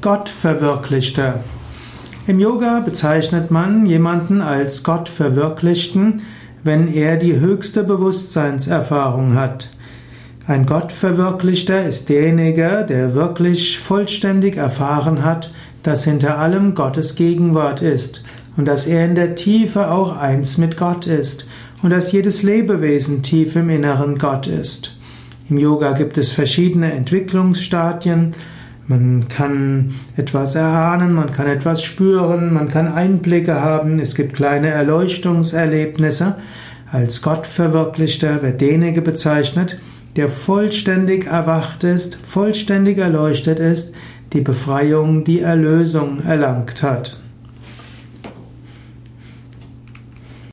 Gottverwirklichter. Im Yoga bezeichnet man jemanden als Gottverwirklichten, wenn er die höchste Bewusstseinserfahrung hat. Ein Gottverwirklichter ist derjenige, der wirklich vollständig erfahren hat, dass hinter allem Gottes Gegenwart ist und dass er in der Tiefe auch eins mit Gott ist und dass jedes Lebewesen tief im Inneren Gott ist. Im Yoga gibt es verschiedene Entwicklungsstadien. Man kann etwas erahnen, man kann etwas spüren, man kann Einblicke haben, es gibt kleine Erleuchtungserlebnisse. Als Gottverwirklichter wird derjenige bezeichnet, der vollständig erwacht ist, vollständig erleuchtet ist, die Befreiung, die Erlösung erlangt hat.